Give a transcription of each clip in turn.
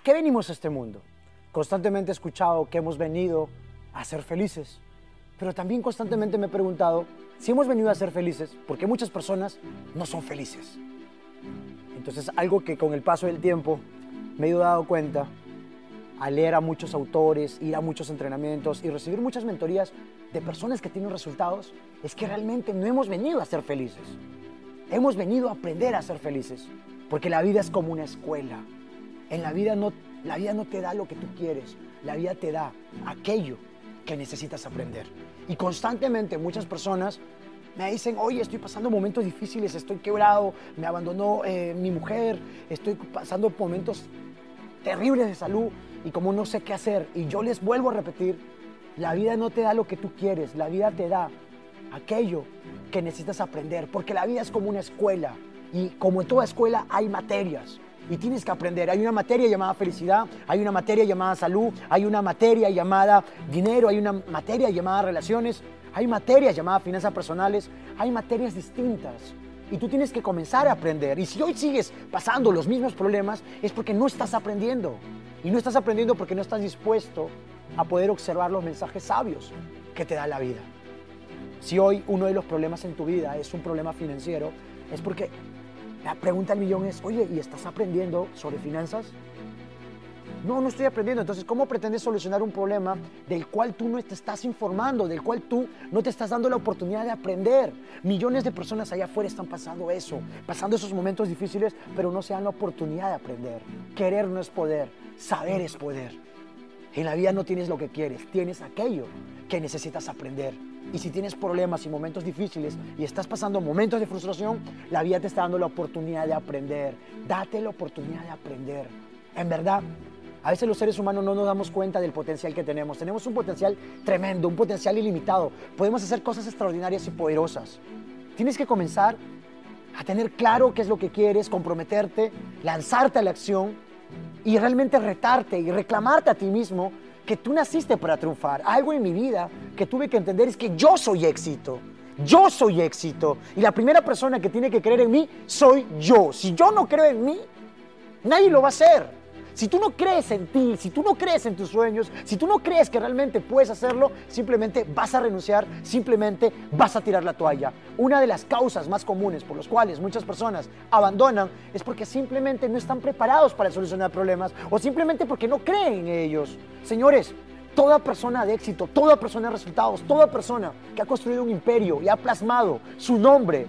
¿A qué venimos a este mundo? Constantemente he escuchado que hemos venido a ser felices, pero también constantemente me he preguntado si hemos venido a ser felices, porque muchas personas no son felices. Entonces, algo que con el paso del tiempo me he dado cuenta al leer a muchos autores, ir a muchos entrenamientos y recibir muchas mentorías de personas que tienen resultados, es que realmente no hemos venido a ser felices. Hemos venido a aprender a ser felices, porque la vida es como una escuela. En la vida no, la vida no te da lo que tú quieres, la vida te da aquello que necesitas aprender. Y constantemente muchas personas me dicen, oye, estoy pasando momentos difíciles, estoy quebrado, me abandonó eh, mi mujer, estoy pasando momentos terribles de salud y como no sé qué hacer. Y yo les vuelvo a repetir, la vida no te da lo que tú quieres, la vida te da aquello que necesitas aprender, porque la vida es como una escuela y como en toda escuela hay materias y tienes que aprender. Hay una materia llamada felicidad, hay una materia llamada salud, hay una materia llamada dinero, hay una materia llamada relaciones, hay materias llamadas finanzas personales, hay materias distintas. Y tú tienes que comenzar a aprender. Y si hoy sigues pasando los mismos problemas, es porque no estás aprendiendo. Y no estás aprendiendo porque no estás dispuesto a poder observar los mensajes sabios que te da la vida. Si hoy uno de los problemas en tu vida es un problema financiero, es porque la pregunta del millón es, oye, ¿y estás aprendiendo sobre finanzas? No, no estoy aprendiendo. Entonces, ¿cómo pretendes solucionar un problema del cual tú no te estás informando, del cual tú no te estás dando la oportunidad de aprender? Millones de personas allá afuera están pasando eso, pasando esos momentos difíciles, pero no se dan la oportunidad de aprender. Querer no es poder, saber es poder. En la vida no tienes lo que quieres, tienes aquello que necesitas aprender. Y si tienes problemas y momentos difíciles y estás pasando momentos de frustración, la vida te está dando la oportunidad de aprender. Date la oportunidad de aprender. En verdad, a veces los seres humanos no nos damos cuenta del potencial que tenemos. Tenemos un potencial tremendo, un potencial ilimitado. Podemos hacer cosas extraordinarias y poderosas. Tienes que comenzar a tener claro qué es lo que quieres, comprometerte, lanzarte a la acción y realmente retarte y reclamarte a ti mismo que tú naciste para triunfar. Algo en mi vida que tuve que entender es que yo soy éxito. Yo soy éxito. Y la primera persona que tiene que creer en mí soy yo. Si yo no creo en mí, nadie lo va a hacer. Si tú no crees en ti, si tú no crees en tus sueños, si tú no crees que realmente puedes hacerlo, simplemente vas a renunciar, simplemente vas a tirar la toalla. Una de las causas más comunes por las cuales muchas personas abandonan es porque simplemente no están preparados para solucionar problemas o simplemente porque no creen en ellos. Señores, toda persona de éxito, toda persona de resultados, toda persona que ha construido un imperio y ha plasmado su nombre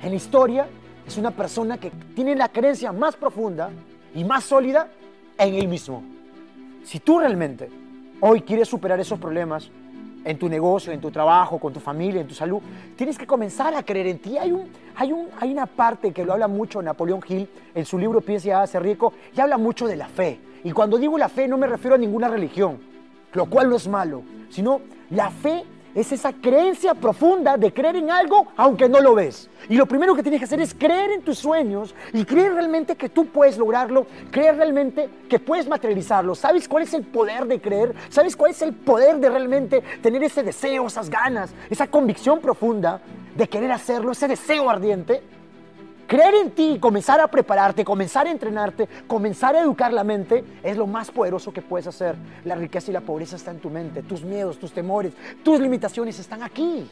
en la historia es una persona que tiene la creencia más profunda y más sólida en él mismo. Si tú realmente hoy quieres superar esos problemas en tu negocio, en tu trabajo, con tu familia, en tu salud, tienes que comenzar a creer en ti. Hay, un, hay, un, hay una parte que lo habla mucho Napoleón Hill en su libro Piensa y hágase rico y habla mucho de la fe. Y cuando digo la fe no me refiero a ninguna religión, lo cual no es malo, sino la fe es esa creencia profunda de creer en algo aunque no lo ves. Y lo primero que tienes que hacer es creer en tus sueños y creer realmente que tú puedes lograrlo, creer realmente que puedes materializarlo. ¿Sabes cuál es el poder de creer? ¿Sabes cuál es el poder de realmente tener ese deseo, esas ganas, esa convicción profunda de querer hacerlo, ese deseo ardiente? Creer en ti, comenzar a prepararte, comenzar a entrenarte, comenzar a educar la mente es lo más poderoso que puedes hacer. La riqueza y la pobreza están en tu mente, tus miedos, tus temores, tus limitaciones están aquí.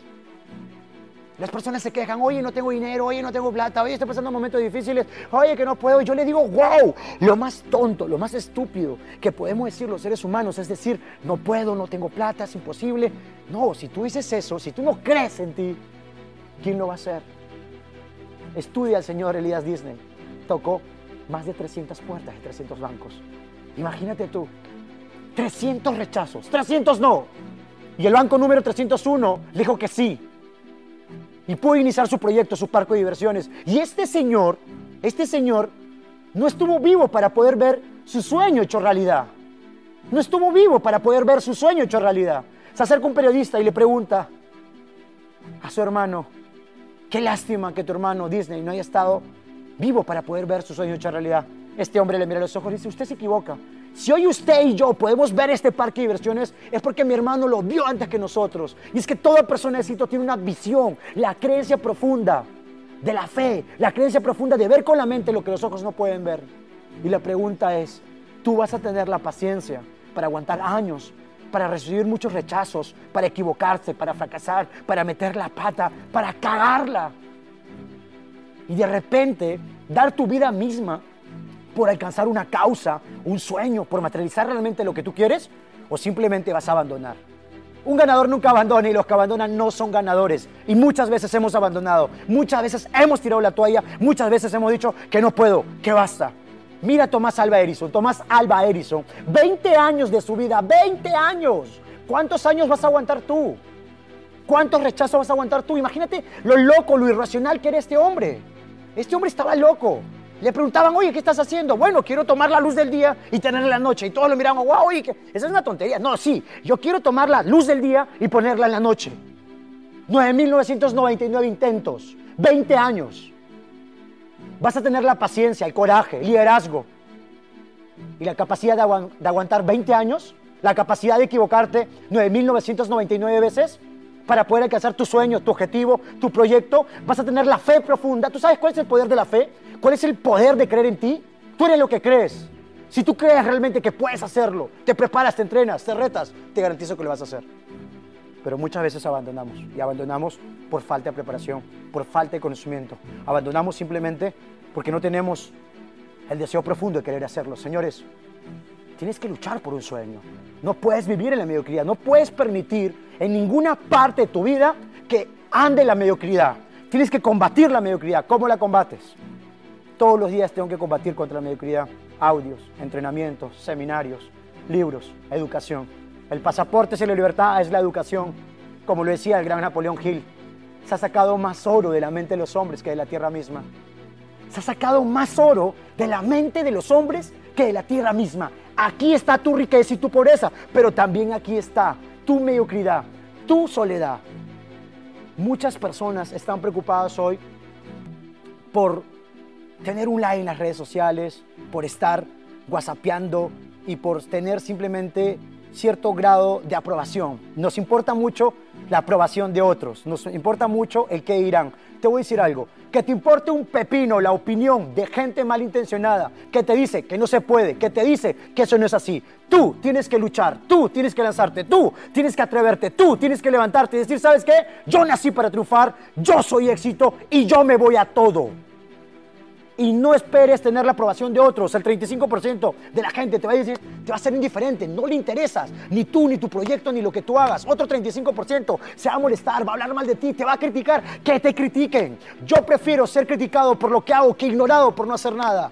Las personas se quejan, oye, no tengo dinero, oye, no tengo plata, oye, estoy pasando momentos difíciles, oye, que no puedo. Y yo le digo, wow, lo más tonto, lo más estúpido que podemos decir los seres humanos es decir, no puedo, no tengo plata, es imposible. No, si tú dices eso, si tú no crees en ti, ¿quién lo va a hacer? Estudia al señor Elías Disney. Tocó más de 300 puertas y 300 bancos. Imagínate tú, 300 rechazos, 300 no. Y el banco número 301 dijo que sí. Y pudo iniciar su proyecto, su parque de diversiones. Y este señor, este señor, no estuvo vivo para poder ver su sueño hecho realidad. No estuvo vivo para poder ver su sueño hecho realidad. Se acerca un periodista y le pregunta a su hermano, Qué lástima que tu hermano Disney no haya estado vivo para poder ver su sueño hecho realidad. Este hombre le mira los ojos y dice, usted se equivoca. Si hoy usted y yo podemos ver este parque de diversiones es porque mi hermano lo vio antes que nosotros. Y es que toda persona de tiene una visión, la creencia profunda de la fe, la creencia profunda de ver con la mente lo que los ojos no pueden ver. Y la pregunta es, Tú vas a tener la paciencia para aguantar años, para recibir muchos rechazos, para equivocarse, para fracasar, para meter la pata, para cagarla. Y de repente dar tu vida misma por alcanzar una causa, un sueño, por materializar realmente lo que tú quieres, o simplemente vas a abandonar. Un ganador nunca abandona y los que abandonan no son ganadores. Y muchas veces hemos abandonado, muchas veces hemos tirado la toalla, muchas veces hemos dicho que no puedo, que basta. Mira a Tomás Alba Edison, Tomás Alba Edison, 20 años de su vida, 20 años. ¿Cuántos años vas a aguantar tú? ¿Cuántos rechazos vas a aguantar tú? Imagínate lo loco, lo irracional que era este hombre. Este hombre estaba loco. Le preguntaban, oye, ¿qué estás haciendo? Bueno, quiero tomar la luz del día y tenerla en la noche. Y todos lo miraban, wow, oye, esa es una tontería. No, sí, yo quiero tomar la luz del día y ponerla en la noche. 9.999 intentos, 20 años. Vas a tener la paciencia, el coraje, el liderazgo y la capacidad de, aguantar 20 años, la capacidad de equivocarte 9.999 veces para poder alcanzar tu sueño, tu objetivo, tu proyecto. Vas a tener la fe profunda. ¿Tú sabes cuál es el poder de la fe? ¿Cuál es el poder de creer en ti? Tú eres lo que crees. Si tú crees realmente que puedes hacerlo, te preparas, te entrenas, te retas, te garantizo que lo vas a hacer. Pero muchas veces abandonamos y abandonamos por falta de preparación, por falta de conocimiento. Abandonamos simplemente porque no tenemos el deseo profundo de querer hacerlo. Señores, tienes que luchar por un sueño. No puedes vivir en la mediocridad, no puedes permitir en ninguna parte de tu vida que ande la mediocridad. Tienes que combatir la mediocridad. ¿Cómo la combates? Todos los días tengo que combatir contra la mediocridad. Audios, entrenamientos, seminarios, libros, educación. El pasaporte de la libertad es la educación. Como lo decía el gran Napoleón Hill, se ha sacado más oro de la mente de los hombres que de la tierra misma. Se ha sacado más oro de la mente de los hombres que de la tierra misma. Aquí está tu riqueza y tu pobreza, pero también aquí está tu mediocridad, tu soledad. Muchas personas están preocupadas hoy por tener un like en las redes sociales, por estar whatsappeando y por tener simplemente cierto grado de aprobación. Nos importa mucho la aprobación de otros, nos importa mucho el que dirán. Te voy a decir algo, que te importe un pepino la opinión de gente malintencionada que te dice que no se puede, que te dice que eso no es así. Tú tienes que luchar, tú tienes que lanzarte, tú tienes que atreverte, tú tienes que levantarte y decir, ¿sabes qué? Yo nací para triunfar, yo soy éxito y yo me voy a todo y no esperes tener la aprobación de otros. El 35% de la gente te va a decir, te va a ser indiferente, no le interesas, ni tú, ni tu proyecto, ni lo que tú hagas. Otro 35% se va a molestar, va a hablar mal de ti, te va a criticar, que te critiquen. Yo prefiero ser criticado por lo que hago que ignorado por no hacer nada.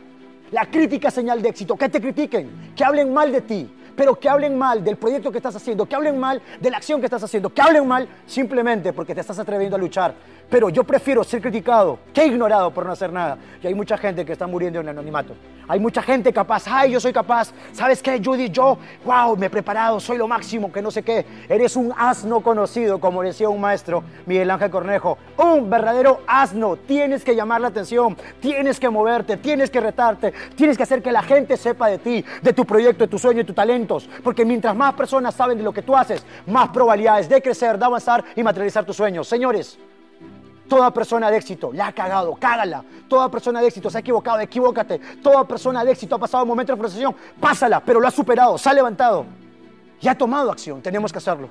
La crítica es señal de éxito, que te critiquen, que hablen mal de ti, pero que hablen mal del proyecto que estás haciendo, que hablen mal de la acción que estás haciendo, que hablen mal simplemente porque te estás atreviendo a luchar. Pero yo prefiero ser criticado que ignorado por no hacer nada. Y hay mucha gente que está muriendo en el anonimato. Hay mucha gente capaz, ay, yo soy capaz. ¿Sabes qué, Judy? Yo, wow, me he preparado, soy lo máximo, que no sé qué. Eres un asno conocido, como decía un maestro, Miguel Ángel Cornejo. Un verdadero asno. Tienes que llamar la atención, tienes que moverte, tienes que retarte, tienes que hacer que la gente sepa de ti, de tu proyecto, de tu sueño, de tus talentos. Porque mientras más personas saben de lo que tú haces, más probabilidades de crecer, de avanzar y materializar tus sueños. Señores, Toda persona de éxito la ha cagado, cágala. Toda persona de éxito se ha equivocado, equivócate. Toda persona de éxito ha pasado momentos de frustración, pásala, pero lo ha superado, se ha levantado y ha tomado acción. Tenemos que hacerlo.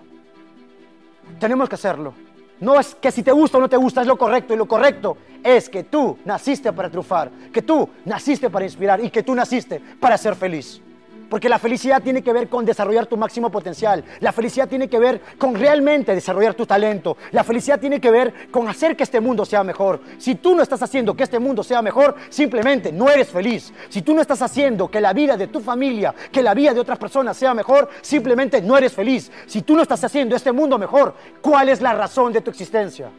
Tenemos que hacerlo. No es que si te gusta o no te gusta, es lo correcto. Y lo correcto es que tú naciste para triunfar, que tú naciste para inspirar y que tú naciste para ser feliz. Porque la felicidad tiene que ver con desarrollar tu máximo potencial. La felicidad tiene que ver con realmente desarrollar tu talento. La felicidad tiene que ver con hacer que este mundo sea mejor. Si tú no estás haciendo que este mundo sea mejor, simplemente no eres feliz. Si tú no estás haciendo que la vida de tu familia, que la vida de otras personas sea mejor, simplemente no eres feliz. Si tú no estás haciendo este mundo mejor, ¿cuál es la razón de tu existencia?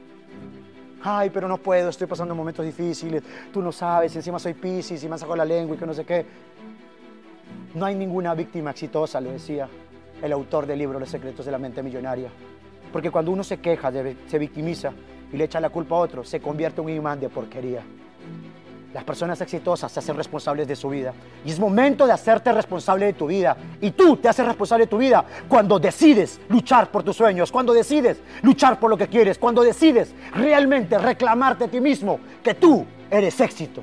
Ay, pero no puedo, estoy pasando momentos difíciles, tú no sabes, encima soy piscis y me han sacado la lengua y que no sé qué. No hay ninguna víctima exitosa, lo decía el autor del libro Los secretos de la mente millonaria. Porque cuando uno se queja, se victimiza y le echa la culpa a otro, se convierte en un imán de porquería. Las personas exitosas se hacen responsables de su vida. Y es momento de hacerte responsable de tu vida. Y tú te haces responsable de tu vida cuando decides luchar por tus sueños, cuando decides luchar por lo que quieres, cuando decides realmente reclamarte a ti mismo que tú eres éxito.